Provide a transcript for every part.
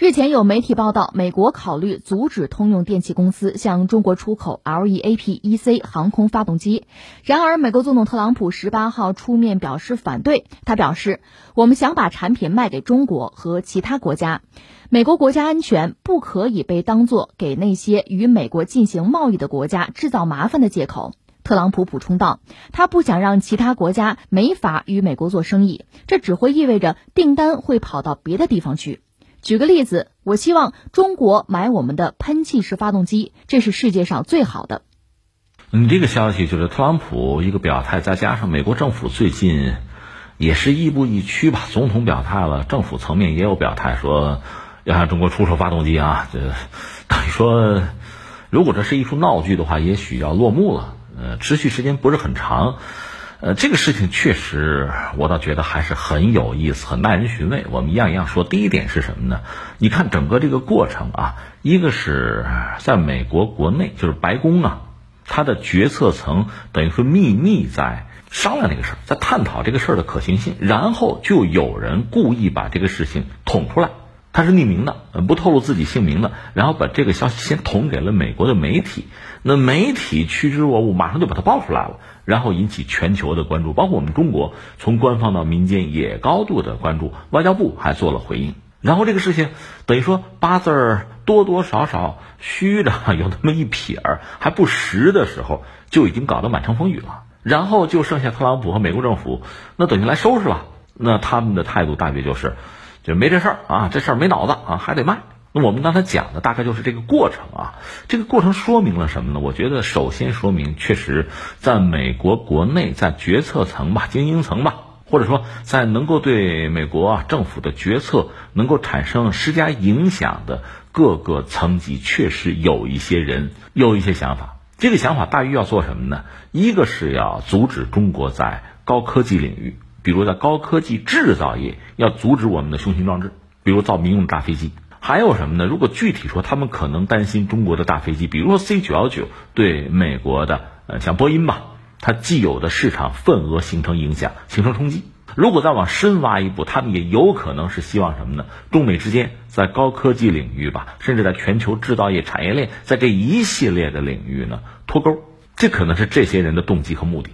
日前有媒体报道，美国考虑阻止通用电气公司向中国出口 LEAP EC 航空发动机。然而，美国总统特朗普十八号出面表示反对。他表示：“我们想把产品卖给中国和其他国家。美国国家安全不可以被当作给那些与美国进行贸易的国家制造麻烦的借口。”特朗普补充道：“他不想让其他国家没法与美国做生意，这只会意味着订单会跑到别的地方去。”举个例子，我希望中国买我们的喷气式发动机，这是世界上最好的。你这个消息就是特朗普一个表态，再加上美国政府最近也是亦步亦趋吧。总统表态了，政府层面也有表态，说要向中国出售发动机啊。这 等于说，如果这是一出闹剧的话，也许要落幕了。呃，持续时间不是很长。呃，这个事情确实，我倒觉得还是很有意思，很耐人寻味。我们一样一样说。第一点是什么呢？你看整个这个过程啊，一个是在美国国内，就是白宫啊，它的决策层等于说秘密在商量这个事儿，在探讨这个事儿的可行性，然后就有人故意把这个事情捅出来。他是匿名的，不透露自己姓名的，然后把这个消息先捅给了美国的媒体，那媒体趋之若鹜，马上就把它爆出来了，然后引起全球的关注，包括我们中国，从官方到民间也高度的关注，外交部还做了回应，然后这个事情等于说八字儿多多少少虚的 有那么一撇儿还不实的时候，就已经搞得满城风雨了，然后就剩下特朗普和美国政府，那等于来收拾了，那他们的态度大约就是。就没这事儿啊，这事儿没脑子啊，还得卖。那我们刚才讲的大概就是这个过程啊。这个过程说明了什么呢？我觉得首先说明，确实在美国国内，在决策层吧、精英层吧，或者说在能够对美国啊政府的决策能够产生施加影响的各个层级，确实有一些人有一些想法。这个想法大约要做什么呢？一个是要阻止中国在高科技领域。比如在高科技制造业要阻止我们的雄心壮志，比如造民用大飞机，还有什么呢？如果具体说，他们可能担心中国的大飞机，比如说 C 九幺九对美国的呃像波音吧，它既有的市场份额形成影响，形成冲击。如果再往深挖一步，他们也有可能是希望什么呢？中美之间在高科技领域吧，甚至在全球制造业产业链，在这一系列的领域呢脱钩，这可能是这些人的动机和目的。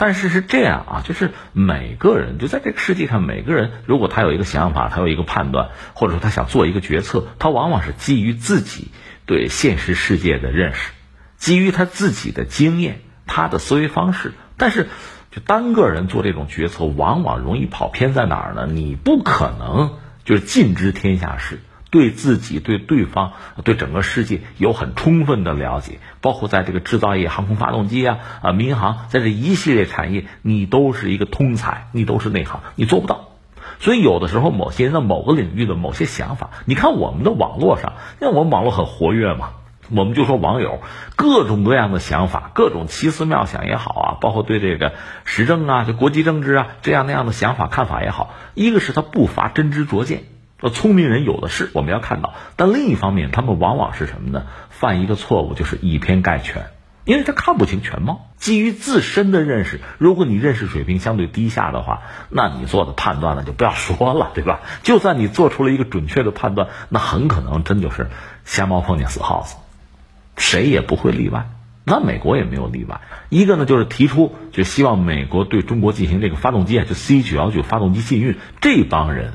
但是是这样啊，就是每个人就在这个世界上，每个人如果他有一个想法，他有一个判断，或者说他想做一个决策，他往往是基于自己对现实世界的认识，基于他自己的经验，他的思维方式。但是，就单个人做这种决策，往往容易跑偏在哪儿呢？你不可能就是尽知天下事。对自己、对对方、对整个世界有很充分的了解，包括在这个制造业、航空发动机啊、啊民航，在这一系列产业，你都是一个通才，你都是内行，你做不到。所以有的时候，某些人在某个领域的某些想法，你看我们的网络上，因为我们网络很活跃嘛，我们就说网友各种各样的想法，各种奇思妙想也好啊，包括对这个时政啊、就国际政治啊这样那样的想法看法也好，一个是他不乏真知灼见。那聪明人有的是，我们要看到。但另一方面，他们往往是什么呢？犯一个错误，就是以偏概全，因为他看不清全貌。基于自身的认识，如果你认识水平相对低下的话，那你做的判断呢，就不要说了，对吧？就算你做出了一个准确的判断，那很可能真就是瞎猫碰见死耗子，谁也不会例外。那美国也没有例外。一个呢，就是提出就希望美国对中国进行这个发动机啊，就 C 九幺九发动机禁运，这帮人。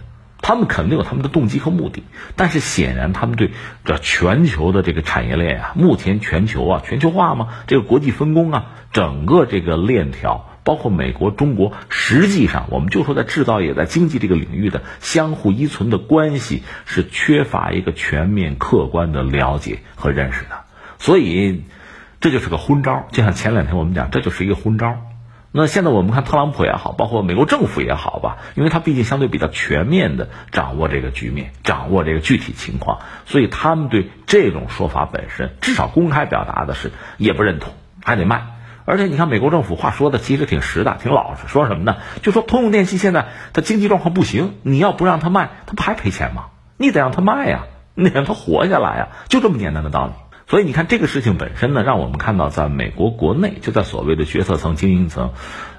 他们肯定有他们的动机和目的，但是显然他们对这全球的这个产业链啊，目前全球啊全球化嘛，这个国际分工啊，整个这个链条，包括美国、中国，实际上我们就说在制造业、在经济这个领域的相互依存的关系，是缺乏一个全面客观的了解和认识的，所以这就是个昏招。就像前两天我们讲，这就是一个昏招。那现在我们看特朗普也好，包括美国政府也好吧，因为他毕竟相对比较全面的掌握这个局面，掌握这个具体情况，所以他们对这种说法本身，至少公开表达的是也不认同，还得卖。而且你看美国政府话说的其实挺实的，挺老实，说什么呢？就说通用电气现在它经济状况不行，你要不让它卖，它不还赔钱吗？你得让它卖呀，你得让它活下来呀，就这么简单的道理。所以你看这个事情本身呢，让我们看到在美国国内，就在所谓的决策层、精英层，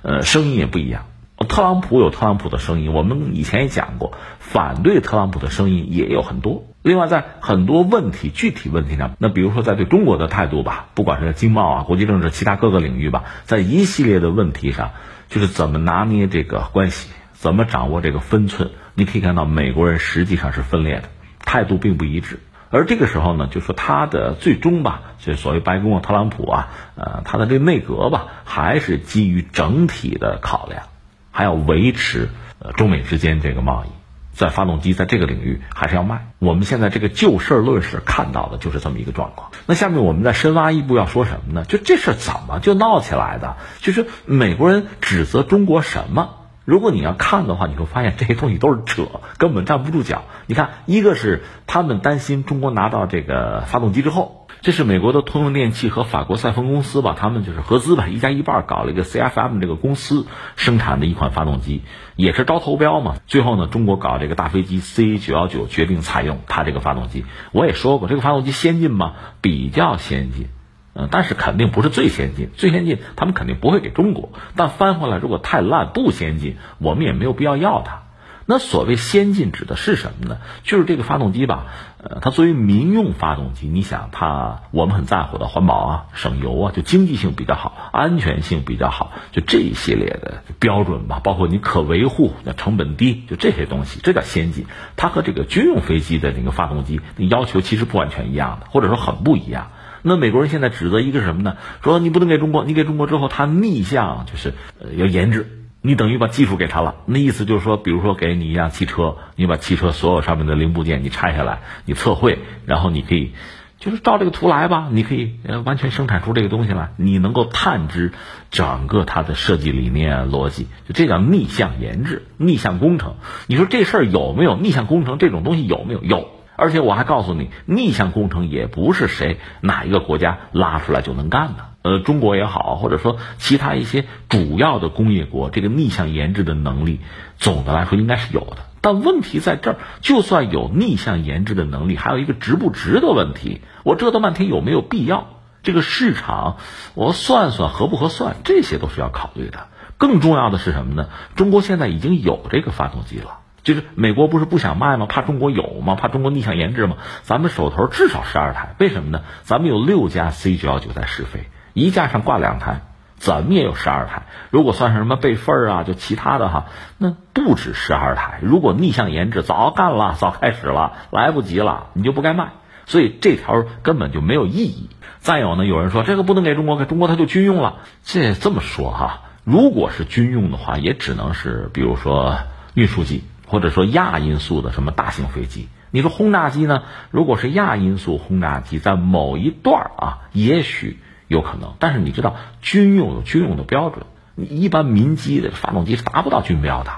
呃，声音也不一样。特朗普有特朗普的声音，我们以前也讲过，反对特朗普的声音也有很多。另外，在很多问题、具体问题上，那比如说在对中国的态度吧，不管是经贸啊、国际政治、其他各个领域吧，在一系列的问题上，就是怎么拿捏这个关系，怎么掌握这个分寸。你可以看到，美国人实际上是分裂的，态度并不一致。而这个时候呢，就说他的最终吧，就所谓白宫啊、特朗普啊，呃，他的这个内阁吧，还是基于整体的考量，还要维持呃中美之间这个贸易，在发动机在这个领域还是要卖。我们现在这个就事论事看到的就是这么一个状况。那下面我们再深挖一步，要说什么呢？就这事怎么就闹起来的？就是美国人指责中国什么？如果你要看的话，你会发现这些东西都是扯，根本站不住脚。你看，一个是他们担心中国拿到这个发动机之后，这是美国的通用电气和法国赛峰公司吧，他们就是合资吧，一家一半搞了一个 CFM 这个公司生产的一款发动机，也是招投标嘛。最后呢，中国搞这个大飞机 C 九幺九决定采用它这个发动机。我也说过，这个发动机先进吗？比较先进。嗯，但是肯定不是最先进，最先进他们肯定不会给中国。但翻回来，如果太烂不先进，我们也没有必要要它。那所谓先进指的是什么呢？就是这个发动机吧，呃，它作为民用发动机，你想它我们很在乎的环保啊、省油啊，就经济性比较好，安全性比较好，就这一系列的标准吧，包括你可维护、那成本低，就这些东西，这叫先进。它和这个军用飞机的那个发动机要求其实不完全一样的，或者说很不一样。那美国人现在指责一个什么呢？说你不能给中国，你给中国之后，他逆向就是呃要研制，你等于把技术给他了。那意思就是说，比如说给你一辆汽车，你把汽车所有上面的零部件你拆下来，你测绘，然后你可以就是照这个图来吧，你可以呃完全生产出这个东西来，你能够探知整个它的设计理念逻辑，就这叫逆向研制、逆向工程。你说这事儿有没有逆向工程这种东西有没有？有。而且我还告诉你，逆向工程也不是谁哪一个国家拉出来就能干的。呃，中国也好，或者说其他一些主要的工业国，这个逆向研制的能力，总的来说应该是有的。但问题在这儿，就算有逆向研制的能力，还有一个值不值的问题。我折腾半天有没有必要？这个市场，我算算合不合算，这些都是要考虑的。更重要的是什么呢？中国现在已经有这个发动机了。就是美国不是不想卖吗？怕中国有吗？怕中国逆向研制吗？咱们手头至少十二台，为什么呢？咱们有六架 C 九幺九在试飞，一架上挂两台，怎么也有十二台。如果算上什么备份啊，就其他的哈，那不止十二台。如果逆向研制早干了，早开始了，来不及了，你就不该卖。所以这条根本就没有意义。再有呢，有人说这个不能给中国，给中国它就军用了。这这么说哈，如果是军用的话，也只能是比如说运输机。或者说亚音速的什么大型飞机？你说轰炸机呢？如果是亚音速轰炸机，在某一段啊，也许有可能。但是你知道，军用有军用的标准，你一般民机的发动机是达不到军标的。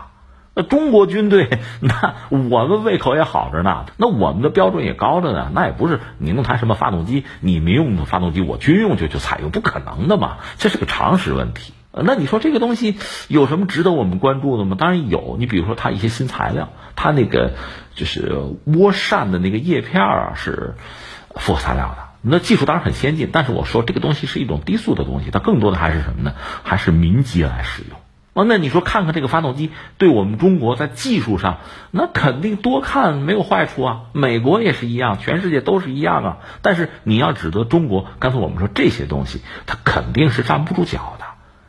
那中国军队，那我们胃口也好着呢，那我们的标准也高着呢。那也不是你弄台什么发动机，你民用的发动机我军用就就采用，不可能的嘛。这是个常识问题。那你说这个东西有什么值得我们关注的吗？当然有。你比如说它一些新材料，它那个就是涡扇的那个叶片啊，是复合材料的。那技术当然很先进，但是我说这个东西是一种低速的东西，它更多的还是什么呢？还是民机来使用。哦，那你说看看这个发动机，对我们中国在技术上，那肯定多看没有坏处啊。美国也是一样，全世界都是一样啊。但是你要指责中国，刚才我们说这些东西，它肯定是站不住脚的。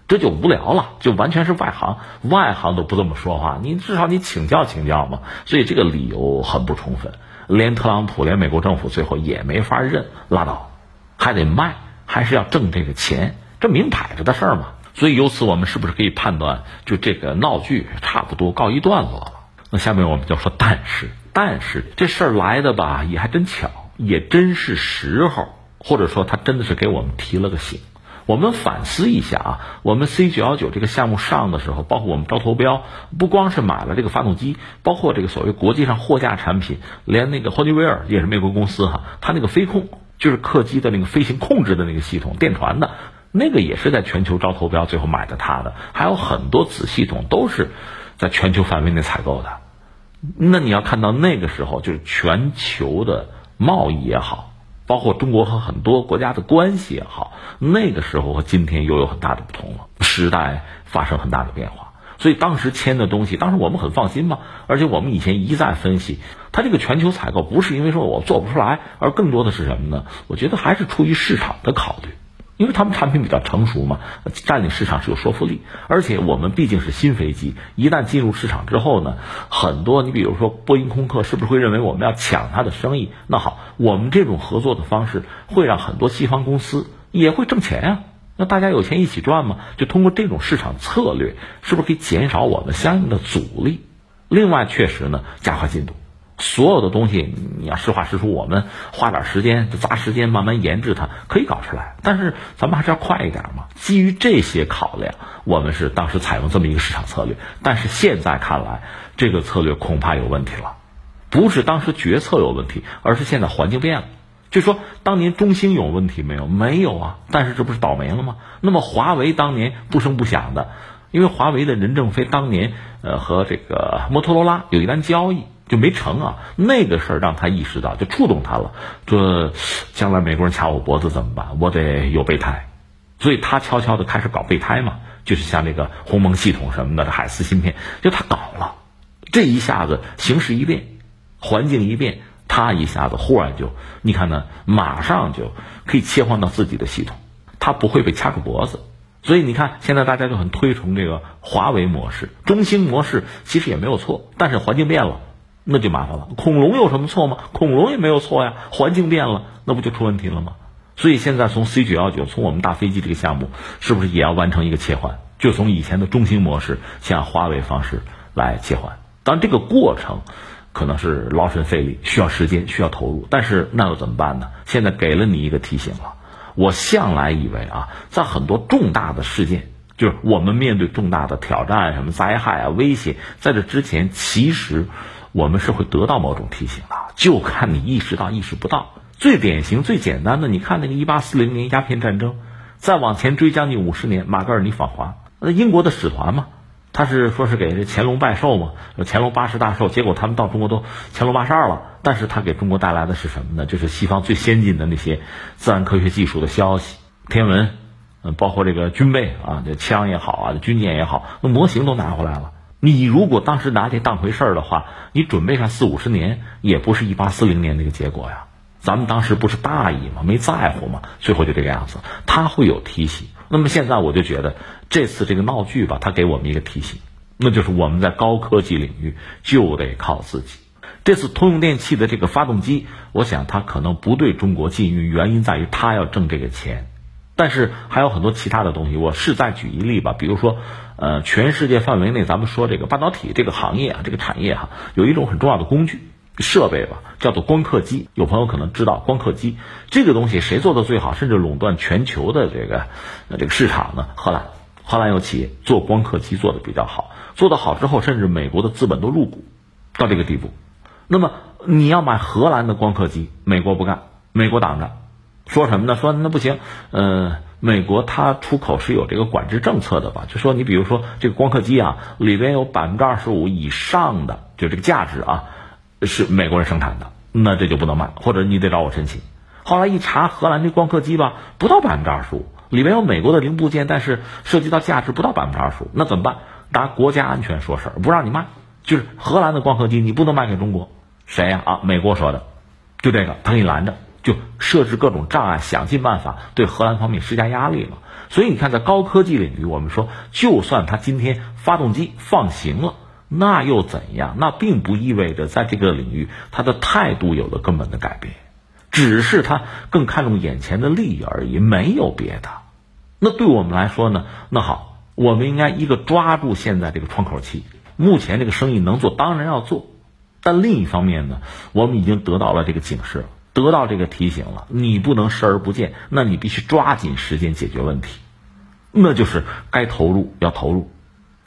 这就无聊了，就完全是外行，外行都不这么说话。你至少你请教请教嘛。所以这个理由很不充分，连特朗普连美国政府最后也没法认，拉倒，还得卖，还是要挣这个钱，这明摆着的事儿嘛。所以由此我们是不是可以判断，就这个闹剧差不多告一段落了？那下面我们就说，但是，但是这事儿来的吧，也还真巧，也真是时候，或者说他真的是给我们提了个醒。我们反思一下啊，我们 C 九幺九这个项目上的时候，包括我们招投标，不光是买了这个发动机，包括这个所谓国际上货架产品，连那个霍尼韦尔也是美国公司哈，它那个飞控就是客机的那个飞行控制的那个系统，电传的那个也是在全球招投标，最后买的它的，还有很多子系统都是在全球范围内采购的。那你要看到那个时候，就是全球的贸易也好。包括中国和很多国家的关系也好，那个时候和今天又有很大的不同了。时代发生很大的变化，所以当时签的东西，当时我们很放心嘛。而且我们以前一再分析，它这个全球采购不是因为说我做不出来，而更多的是什么呢？我觉得还是出于市场的考虑。因为他们产品比较成熟嘛，占领市场是有说服力。而且我们毕竟是新飞机，一旦进入市场之后呢，很多你比如说波音、空客是不是会认为我们要抢他的生意？那好，我们这种合作的方式会让很多西方公司也会挣钱啊。那大家有钱一起赚嘛？就通过这种市场策略，是不是可以减少我们相应的阻力？另外，确实呢，加快进度。所有的东西，你要实话实说，我们花点时间，就砸时间慢慢研制它，可以搞出来。但是咱们还是要快一点嘛。基于这些考量，我们是当时采用这么一个市场策略。但是现在看来，这个策略恐怕有问题了。不是当时决策有问题，而是现在环境变了。就说当年中兴有问题没有？没有啊。但是这不是倒霉了吗？那么华为当年不声不响的，因为华为的任正非当年呃和这个摩托罗拉有一单交易。就没成啊，那个事儿让他意识到，就触动他了。说将来美国人掐我脖子怎么办？我得有备胎，所以他悄悄的开始搞备胎嘛，就是像这个鸿蒙系统什么的，这海思芯片，就他搞了。这一下子形势一变，环境一变，他一下子忽然就，你看呢，马上就可以切换到自己的系统，他不会被掐住脖子。所以你看，现在大家就很推崇这个华为模式、中兴模式，其实也没有错，但是环境变了。那就麻烦了。恐龙有什么错吗？恐龙也没有错呀。环境变了，那不就出问题了吗？所以现在从 C 九幺九，从我们大飞机这个项目，是不是也要完成一个切换？就从以前的中兴模式向华为方式来切换。当然，这个过程可能是劳神费力，需要时间，需要投入。但是那又怎么办呢？现在给了你一个提醒了。我向来以为啊，在很多重大的事件，就是我们面对重大的挑战，什么灾害啊、威胁，在这之前，其实。我们是会得到某种提醒的，就看你意识到意识不到。最典型、最简单的，你看那个一八四零年鸦片战争，再往前追将近五十年，马格尔尼访华，那英国的使团嘛，他是说是给这乾隆拜寿嘛，乾隆八十大寿，结果他们到中国都乾隆八十二了，但是他给中国带来的是什么呢？就是西方最先进的那些自然科学技术的消息、天文，嗯，包括这个军备啊，这枪也好啊，军舰也好，那模型都拿回来了。你如果当时拿这当回事儿的话，你准备上四五十年，也不是一八四零年那个结果呀。咱们当时不是大意吗？没在乎吗？最后就这个样子。他会有提醒。那么现在我就觉得，这次这个闹剧吧，他给我们一个提醒，那就是我们在高科技领域就得靠自己。这次通用电气的这个发动机，我想它可能不对中国禁运，原因在于它要挣这个钱。但是还有很多其他的东西，我是再举一例吧。比如说，呃，全世界范围内，咱们说这个半导体这个行业啊，这个产业哈，有一种很重要的工具设备吧，叫做光刻机。有朋友可能知道光刻机这个东西谁做的最好，甚至垄断全球的这个呃这个市场呢？荷兰，荷兰有企业做光刻机做的比较好，做得好之后，甚至美国的资本都入股到这个地步。那么你要买荷兰的光刻机，美国不干，美国挡着。说什么呢？说那不行，呃，美国它出口是有这个管制政策的吧？就说你比如说这个光刻机啊，里边有百分之二十五以上的就这个价值啊，是美国人生产的，那这就不能卖，或者你得找我申请。后来一查，荷兰这光刻机吧，不到百分之二十五，里边有美国的零部件，但是涉及到价值不到百分之二十五，那怎么办？拿国家安全说事儿，不让你卖，就是荷兰的光刻机你不能卖给中国，谁呀？啊，美国说的，就这个，他给你拦着。就设置各种障碍，想尽办法对荷兰方面施加压力了。所以你看，在高科技领域，我们说，就算他今天发动机放行了，那又怎样？那并不意味着在这个领域他的态度有了根本的改变，只是他更看重眼前的利益而已，没有别的。那对我们来说呢？那好，我们应该一个抓住现在这个窗口期，目前这个生意能做，当然要做。但另一方面呢，我们已经得到了这个警示。得到这个提醒了，你不能视而不见，那你必须抓紧时间解决问题，那就是该投入要投入。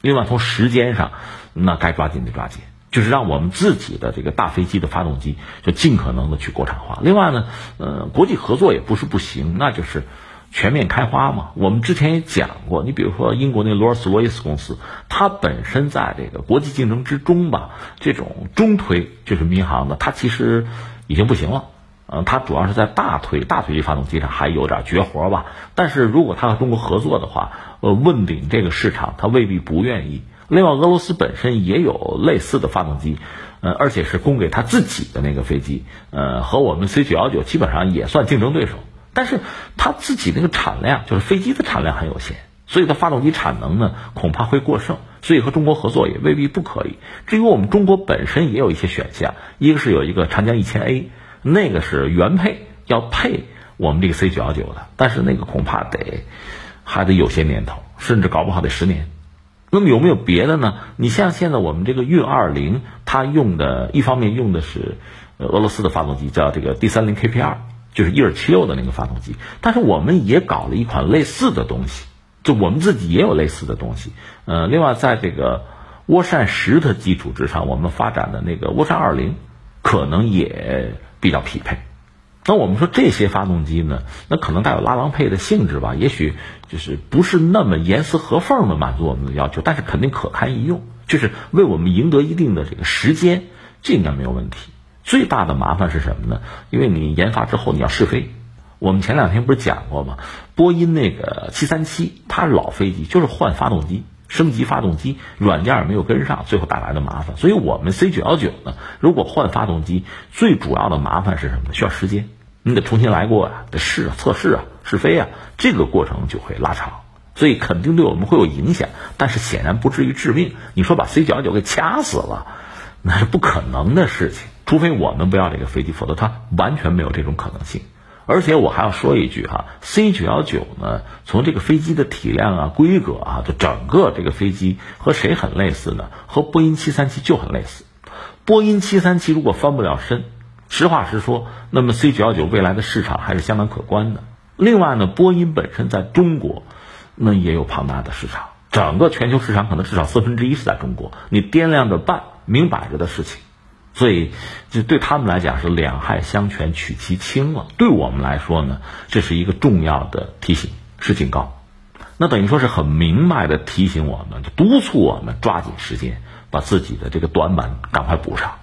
另外，从时间上，那该抓紧得抓紧，就是让我们自己的这个大飞机的发动机就尽可能的去国产化。另外呢，呃，国际合作也不是不行，那就是全面开花嘛。我们之前也讲过，你比如说英国那罗尔斯罗伊斯公司，它本身在这个国际竞争之中吧，这种中推就是民航的，它其实已经不行了。嗯，它主要是在大推大推力发动机上还有点绝活吧。但是如果它和中国合作的话，呃，问鼎这个市场，它未必不愿意。另外，俄罗斯本身也有类似的发动机，呃，而且是供给他自己的那个飞机，呃，和我们 C 九幺九基本上也算竞争对手。但是他自己那个产量，就是飞机的产量很有限，所以它发动机产能呢恐怕会过剩，所以和中国合作也未必不可以。至于我们中国本身也有一些选项，一个是有一个长江一千 A，那个是原配要配我们这个 C 九幺九的，但是那个恐怕得还得有些年头，甚至搞不好得十年。那么有没有别的呢？你像现在我们这个运二零，它用的一方面用的是俄罗斯的发动机，叫这个 D 三零 KP 二。就是伊尔七六的那个发动机，但是我们也搞了一款类似的东西，就我们自己也有类似的东西。呃，另外在这个涡扇十的基础之上，我们发展的那个涡扇二零，可能也比较匹配。那我们说这些发动机呢，那可能带有拉郎配的性质吧，也许就是不是那么严丝合缝的满足我们的要求，但是肯定可堪一用，就是为我们赢得一定的这个时间，这应该没有问题。最大的麻烦是什么呢？因为你研发之后你要试飞，我们前两天不是讲过吗？波音那个七三七，它是老飞机，就是换发动机、升级发动机，软件没有跟上，最后带来的麻烦。所以我们 C 九幺九呢，如果换发动机，最主要的麻烦是什么呢？需要时间，你得重新来过啊，得试啊、测试啊、试飞啊，这个过程就会拉长，所以肯定对我们会有影响，但是显然不至于致命。你说把 C 九幺九给掐死了，那是不可能的事情。除非我们不要这个飞机，否则它完全没有这种可能性。而且我还要说一句哈，C 九幺九呢，从这个飞机的体量啊、规格啊，就整个这个飞机和谁很类似呢？和波音七三七就很类似。波音七三七如果翻不了身，实话实说，那么 C 九幺九未来的市场还是相当可观的。另外呢，波音本身在中国那也有庞大的市场，整个全球市场可能至少四分之一是在中国，你掂量着办，明摆着的事情。所以，就对他们来讲是两害相权取其轻了。对我们来说呢，这是一个重要的提醒，是警告。那等于说是很明白的提醒我们，督促我们抓紧时间把自己的这个短板赶快补上。